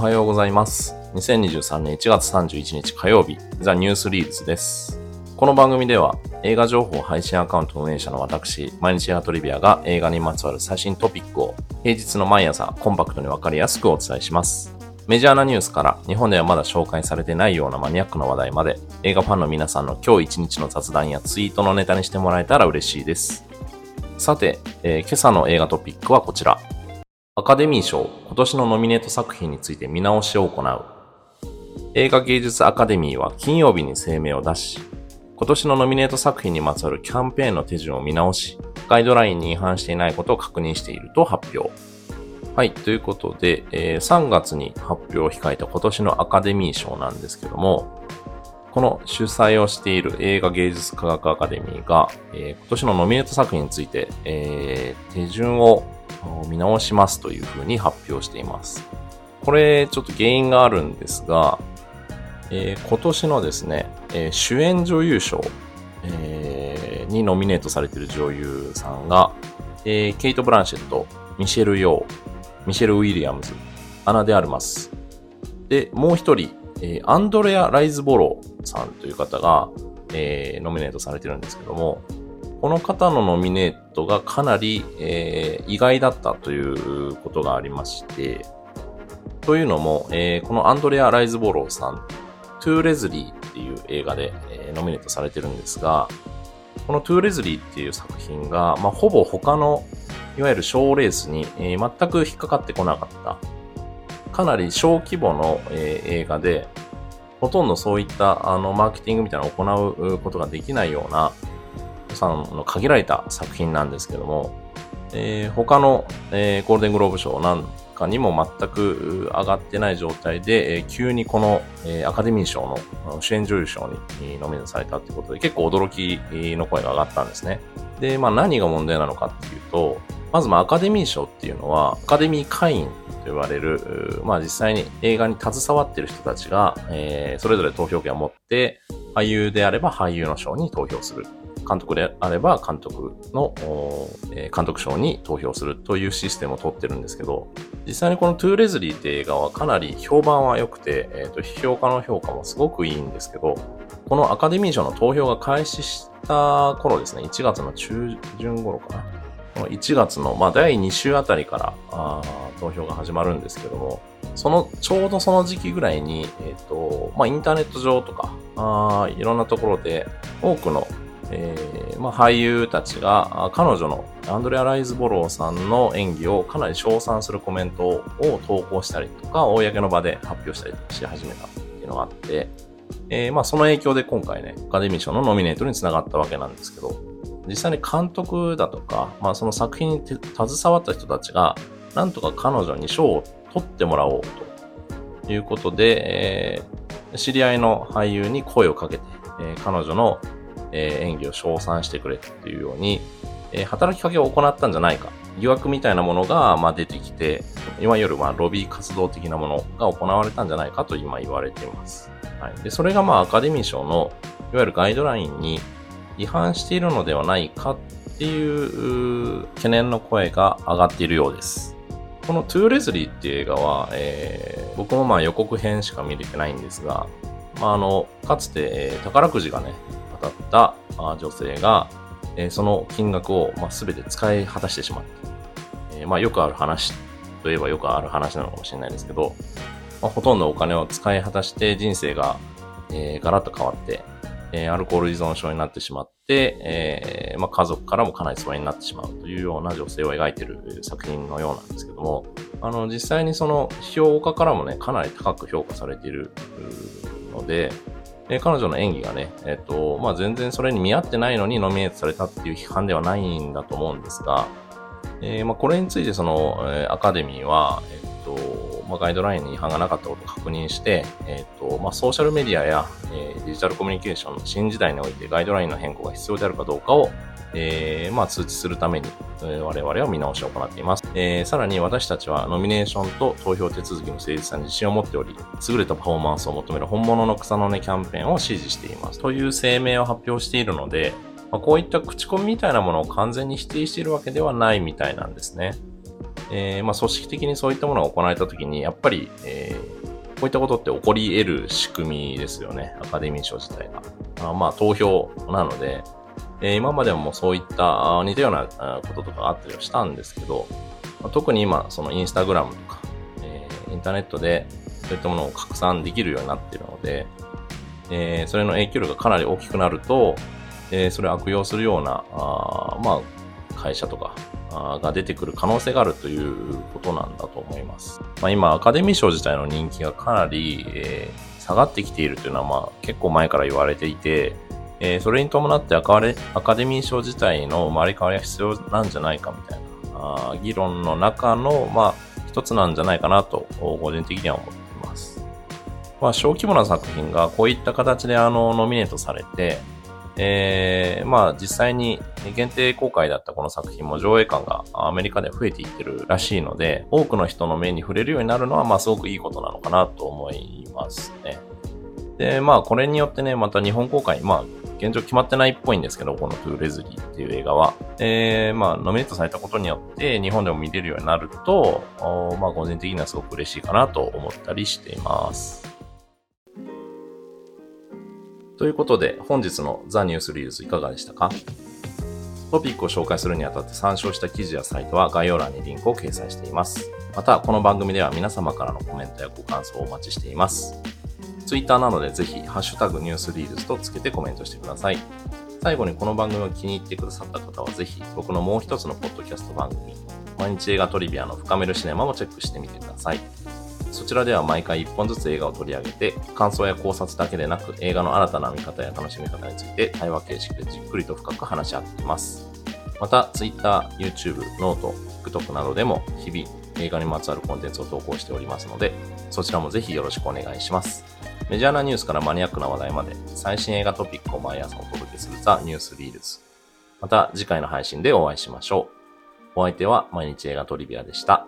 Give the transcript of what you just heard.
はようございます。2023年1月31日火曜日、ザ・ニュースリーズです。この番組では映画情報配信アカウント運営者の私、毎日映画トリビアが映画にまつわる最新トピックを平日の毎朝コンパクトにわかりやすくお伝えします。メジャーなニュースから日本ではまだ紹介されてないようなマニアックな話題まで映画ファンの皆さんの今日一日の雑談やツイートのネタにしてもらえたら嬉しいです。さて、えー今朝の映画トピックはこちら。アカデミー賞今年のノミネート作品について見直しを行う。映画芸術アカデミーは金曜日に声明を出し、今年のノミネート作品にまつわるキャンペーンの手順を見直し、ガイドラインに違反していないことを確認していると発表。はい、ということで、えー3月に発表を控えた今年のアカデミー賞なんですけども、この主催をしている映画芸術科学アカデミーが、えー今年のノミネート作品について、えー手順を見直しますというふうに発表しています。これ、ちょっと原因があるんですが、えー今年のですね、えー主演女優賞、えーにノミネートされている女優さんが、えケイト・ブランシェット、ミシェル・ヨー、ミシェル・ウィリアムズ、アナ・デ・アルマス。で、もう一人、えアンドレア・ライズボローさんという方が、えノミネートされてるんですけども、この方のノミネートがかなり、えー意外だったということがありまして、というのも、えーこのアンドレア・ライズボローさん、 To Leslie っていう映画で、えーノミネートされてるんですが、この To Leslie っていう作品が、まあ、ほぼ他の、いわゆる賞レースに、えー全く引っかかってこなかった。かなり小規模の、えー映画で、ほとんどそういったあのマーケティングみたいなのを行うことができないような、予算の限られた作品なんですけども、えー他の、えーゴールデングローブ賞なんかにも全く上がってない状態で、えー急にこの、えーアカデミー賞の主演女優賞にノミネートされたってことで結構驚きの声が上がったんですね。で、まあ何が問題なのかっていうと、まずまあアカデミー賞っていうのはアカデミー会員と言われる、まあ実際に映画に携わってる人たちが、えーそれぞれ投票権を持って俳優であれば俳優の賞に投票する。監督であれば監督の、え監督賞に投票するというシステムを取ってるんですけど、実際にこのトゥーレズリーって映画はかなり評判は良くて、えーと批評家の評価もすごくいいんですけど、このアカデミー賞の投票が開始した頃ですね、1月の中旬頃かな。この1月の、まあ、第2週あたりからあ投票が始まるんですけども、その、ちょうどその時期ぐらいに、えっ、と、まあ、インターネット上とか、あいろんなところで、多くの、えーまあ、俳優たちが、彼女のアンドレア・ライズボローさんの演技をかなり称賛するコメントを投稿したりとか、公の場で発表したりし始めたっていうのがあって、えーまあ、その影響で今回ね、アカデミー賞のノミネートにつながったわけなんですけど、実際に監督だとか、まあ、その作品に携わった人たちが、なんとか彼女に賞を取ってもらおうということで、えー知り合いの俳優に声をかけて、えー彼女の、え演技を称賛してくれっていうように、え働きかけを行ったんじゃないか。疑惑みたいなものが、ま、出てきて、いわゆる、ま、ロビー活動的なものが行われたんじゃないかと今言われています。はい。で、それがまあ、アカデミー賞の、いわゆるガイドラインに違反しているのではないかっていう懸念の声が上がっているようです。このトゥーレズリーっていう映画は、えー僕もまあ予告編しか見れてないんですが、まあ、あの、かつて、えー宝くじがね、当たった女性が、えーその金額を、ま、全て使い果たしてしまった。えまあ、よくある話といえばよくある話なのかもしれないですけど、まあ、ほとんどお金を使い果たして人生が、えーガラッと変わって、えアルコール依存症になってしまって、えまあ、家族からもかなり疎遠になってしまうというような女性を描いている作品のようなんですけども、あの、実際にその評価からもね、かなり高く評価されているので、え彼女の演技がね、えっ、と、まあ、全然それに見合ってないのにノミネートされたっていう批判ではないんだと思うんですが、えーまあ、これについてその、えアカデミーは、えー、まあ、ガイドラインに違反がなかったことを確認して、えっ、と、まあ、ソーシャルメディアや、えーデジタルコミュニケーションの新時代においてガイドラインの変更が必要であるかどうかを、えーまあ、通知するために、えー我々は見直しを行っています。えーさらに私たちはノミネーションと投票手続きの誠実さに自信を持っており、優れたパフォーマンスを求める本物の草の根キャンペーンを支持しています。という声明を発表しているので、まあ、こういった口コミみたいなものを完全に否定しているわけではないみたいなんですね。えー、まあ、組織的にそういったものが行われたときに、やっぱり、えー、こういったことって起こり得る仕組みですよね。アカデミー賞自体が。あまあ、投票なので、えー、今までもそういった似たようなこととかあったりはしたんですけど、まあ、特に今、そのインスタグラムとか、えー、インターネットでそういったものを拡散できるようになっているので、えー、それの影響力がかなり大きくなると、え、それを悪用するような、あまあ、会社とかが出てくる可能性があるということなんだと思います。まあ、今、アカデミー賞自体の人気がかなり、えー、下がってきているというのは、まあ、結構前から言われていて、えー、それに伴ってアカデミー賞自体の生まれ変わりが必要なんじゃないかみたいなあ議論の中の、まあ、一つなんじゃないかなと、個人的には思っています。まあ、小規模な作品がこういった形であのノミネートされて、えー、まあ実際に限定公開だったこの作品も上映感がアメリカで増えていってるらしいので、多くの人の目に触れるようになるのはまあすごくいいことなのかなと思いますね。で、まあこれによってね、また日本公開、まあ現状決まってないっぽいんですけど、このトゥーレズリーっていう映画は。えー、まあノミネートされたことによって日本でも見れるようになると、まあ個人的にはすごく嬉しいかなと思ったりしています。ということで、本日のザ・ニュースリールズいかがでしたか？トピックを紹介するにあたって参照した記事やサイトは概要欄にリンクを掲載しています。また、この番組では皆様からのコメントやご感想をお待ちしています。Twitter なのでぜひ、ハッシュタグニュースリールズとつけてコメントしてください。最後にこの番組を気に入ってくださった方はぜひ、僕のもう一つのポッドキャスト番組、毎日映画トリビアの深めるシネマもチェックしてみてください。そちらでは毎回1本ずつ映画を取り上げて、感想や考察だけでなく、映画の新たな見方や楽しみ方について対話形式でじっくりと深く話し合っています。また、Twitter、YouTube、ノート、TikTok などでも日々映画にまつわるコンテンツを投稿しておりますので、そちらもぜひよろしくお願いします。メジャーなニュースからマニアックな話題まで、最新映画トピックを毎朝お届けするザ・ニュースリールズ。また次回の配信でお会いしましょう。お相手は毎日映画トリビアでした。